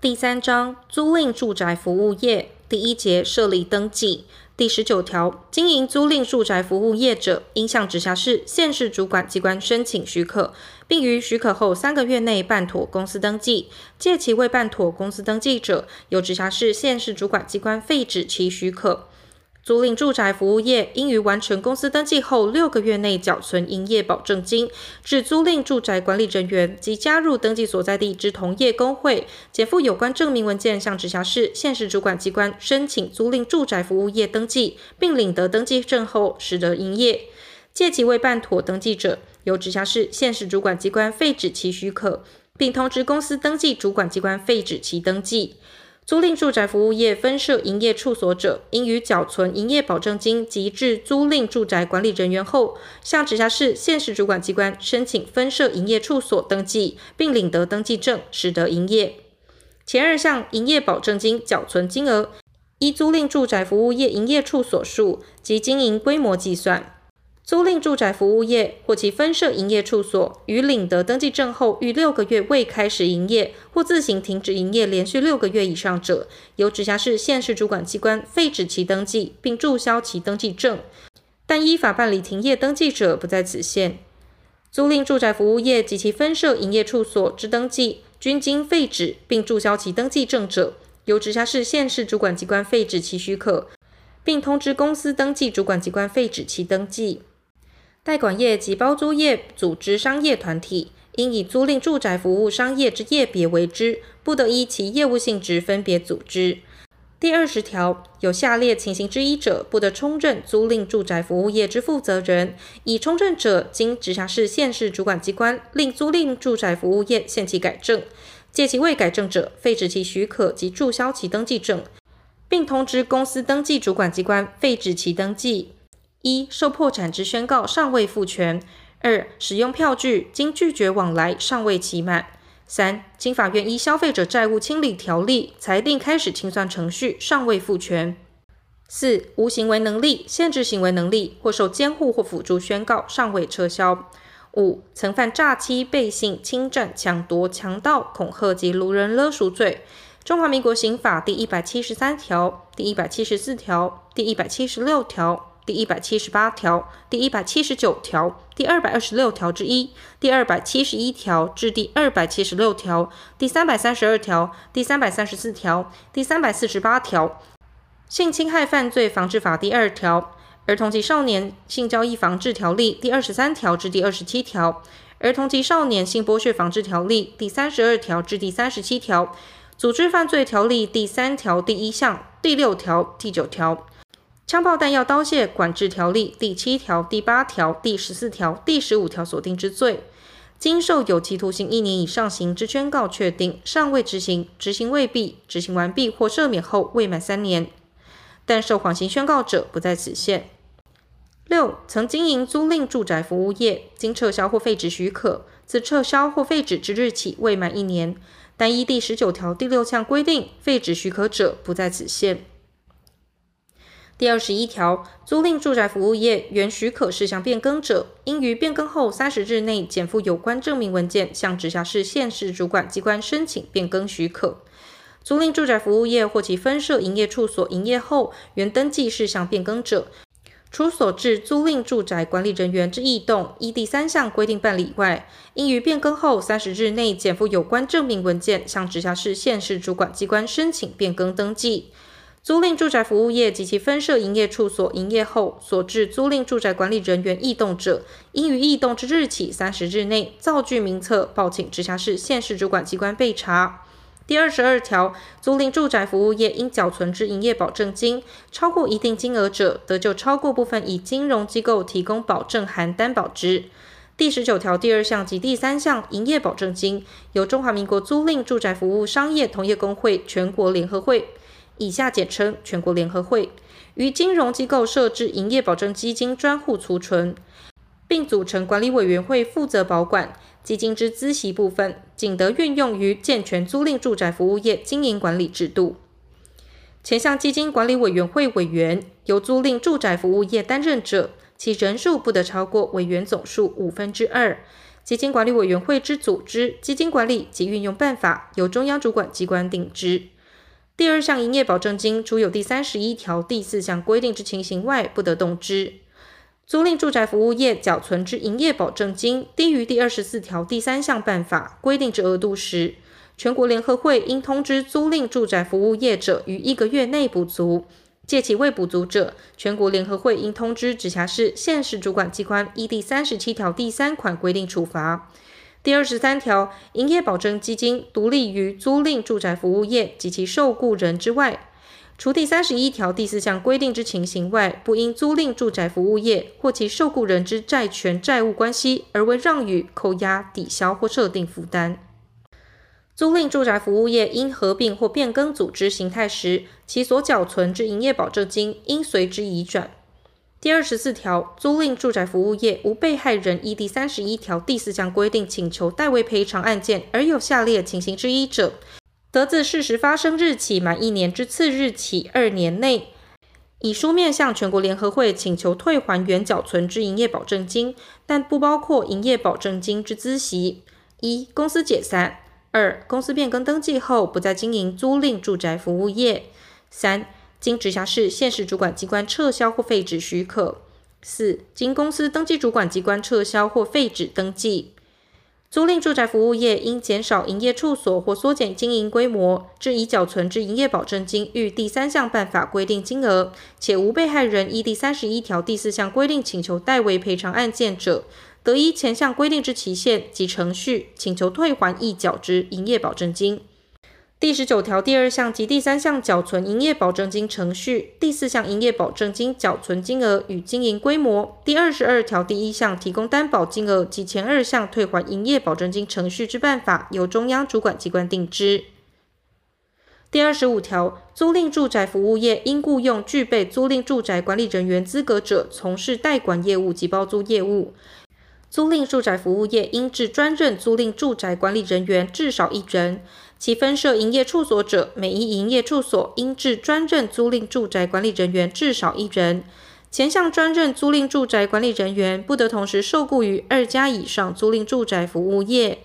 第三章租赁住宅服务业第一节设立登记。第十九条，经营租赁住宅服务业者，应向直辖市、县市主管机关申请许可，并于许可后三个月内办妥公司登记。借其未办妥公司登记者，由直辖市、县市主管机关废止其许可。租赁住宅服务业应于完成公司登记后六个月内缴存营业保证金，至租赁住宅管理人员及加入登记所在地之同业工会，检附有关证明文件，向直辖市、县市主管机关申请租赁住宅服务业登记，并领得登记证后，始得营业。届期未办妥登记者，由直辖市、县市主管机关废止其许可，并通知公司登记主管机关废止其登记。租赁住宅服务业分设营业处所者，应于缴存营业保证金及至租赁住宅管理人员后，向直辖市、县市主管机关申请分设营业处所登记，并领得登记证，始得营业。前二项营业保证金缴存金额，依租赁住宅服务业营业处所数及经营规模计算。租赁住宅服务业或其分设营业处所，于领得登记证后逾六个月未开始营业，或自行停止营业连续六个月以上者，由直辖市、县市主管机关废止其登记，并注销其登记证。但依法办理停业登记者，不在此限。租赁住宅服务业及其分设营业处所之登记，均经废止并注销其登记证者，由直辖市、县市主管机关废止其许可，并通知公司登记主管机关废止其登记。代管业及包租业组织商业团体，应以租赁住宅服务商业之业别为之，不得依其业务性质分别组织。第二十条，有下列情形之一者，不得充任租赁住宅服务业之负责人：已充任者，经直辖市、县市主管机关令租赁住宅服务业限期改正；届期未改正者，废止其许可及注销其登记证，并通知公司登记主管机关废止其登记。一、受破产之宣告尚未复权；二、使用票据经拒绝往来尚未期满；三、经法院依消费者债务清理条例裁定开始清算程序尚未复权；四、无行为能力、限制行为能力或受监护或辅助宣告尚未撤销；五、曾犯诈欺、背信、侵占、抢夺、强盗、恐吓及掳人勒赎罪。中华民国刑法第一百七十三条、第一百七十四条、第一百七十六条。第一百七十八条、第一百七十九条、第二百二十六条之一、第二百七十一条至第二百七十六条、第三百三十二条、第三百三十四条、第三百四十八条、性侵害犯罪防治法第二条、儿童及少年性交易防治条例第二十三条至第二十七条、儿童及少年性剥削防治条例第三十二条至第三十七条、组织犯罪条例第三条第一项、第六条、第九条。枪炮弹药刀械管制条例第七条、第八条、第十四条、第十五条所定之罪，经受有期徒刑一年以上刑之宣告确定，尚未执行，执行未毕，执行完毕或赦免后未满三年，但受缓刑宣告者不在此限。六、曾经营租赁住宅服务业，经撤销或废止许可，自撤销或废止之日起未满一年，但依第十九条第六项规定废止许可者不在此限。第二十一条，租赁住宅服务业原许可事项变更者，应于变更后三十日内检附有关证明文件，向直辖市、县市主管机关申请变更许可。租赁住宅服务业或其分设营业处所营业后，原登记事项变更者，除所置租赁住宅管理人员之异动依第三项规定办理外，应于变更后三十日内检附有关证明文件，向直辖市、县市主管机关申请变更登记。租赁住宅服务业及其分社营业处所营业后所致租赁住宅管理人员异动者，应于异动之日起三十日内造具名册报请直辖市、县市主管机关备查。第二十二条，租赁住宅服务业应缴存之营业保证金超过一定金额者，得就超过部分以金融机构提供保证函担保之。第十九条第二项及第三项营业保证金，由中华民国租赁住宅服务商业同业公会全国联合会。以下简称全国联合会，于金融机构设置营业保证基金专户储存，并组成管理委员会负责保管基金之资息部分，仅得运用于健全租赁住宅服务业经营管理制度。前项基金管理委员会委员由租赁住宅服务业担任者，其人数不得超过委员总数五分之二。基金管理委员会之组织、基金管理及运用办法由中央主管机关定之。第二项营业保证金，除有第三十一条第四项规定之情形外，不得动之。租赁住宅服务业缴存之营业保证金低于第二十四条第三项办法规定之额度时，全国联合会应通知租赁住宅服务业者于一个月内补足。届其未补足者，全国联合会应通知直辖市、县市主管机关依第三十七条第三款规定处罚。第二十三条，营业保证基金独立于租赁住宅服务业及其受雇人之外，除第三十一条第四项规定之情形外，不因租赁住宅服务业或其受雇人之债权债务关系而为让与、扣押、抵销或设定负担。租赁住宅服务业因合并或变更组织形态时，其所缴存之营业保证金应随之移转。第二十四条，租赁住宅服务业无被害人依第三十一条第四项规定请求代为赔偿案件，而有下列情形之一者，得自事实发生日起满一年之次日起二年内，以书面向全国联合会请求退还原缴存之营业保证金，但不包括营业保证金之孳息：一、公司解散；二、公司变更登记后不再经营租赁住宅服务业；三、经直辖市、县市主管机关撤销或废止许可；四、经公司登记主管机关撤销或废止登记。租赁住宅服务业应减少营业处所或缩减经营规模，至已缴存之营业保证金逾第三项办法规定金额，且无被害人依第三十一条第四项规定请求代为赔偿案件者，得依前项规定之期限及程序，请求退还已缴之营业保证金。第十九条第二项及第三项缴存营业保证金程序，第四项营业保证金缴存金额与经营规模，第二十二条第一项提供担保金额及前二项退还营业保证金程序之办法，由中央主管机关定之。第二十五条，租赁住宅服务业应雇用具备租赁住宅管理人员资格者，从事代管业务及包租业务。租赁住宅服务业应置专任租赁住宅管理人员至少一人，其分设营业处所者，每一营业处所应至专任租赁住宅管理人员至少一人。前项专任租赁住宅管理人员不得同时受雇于二家以上租赁住宅服务业。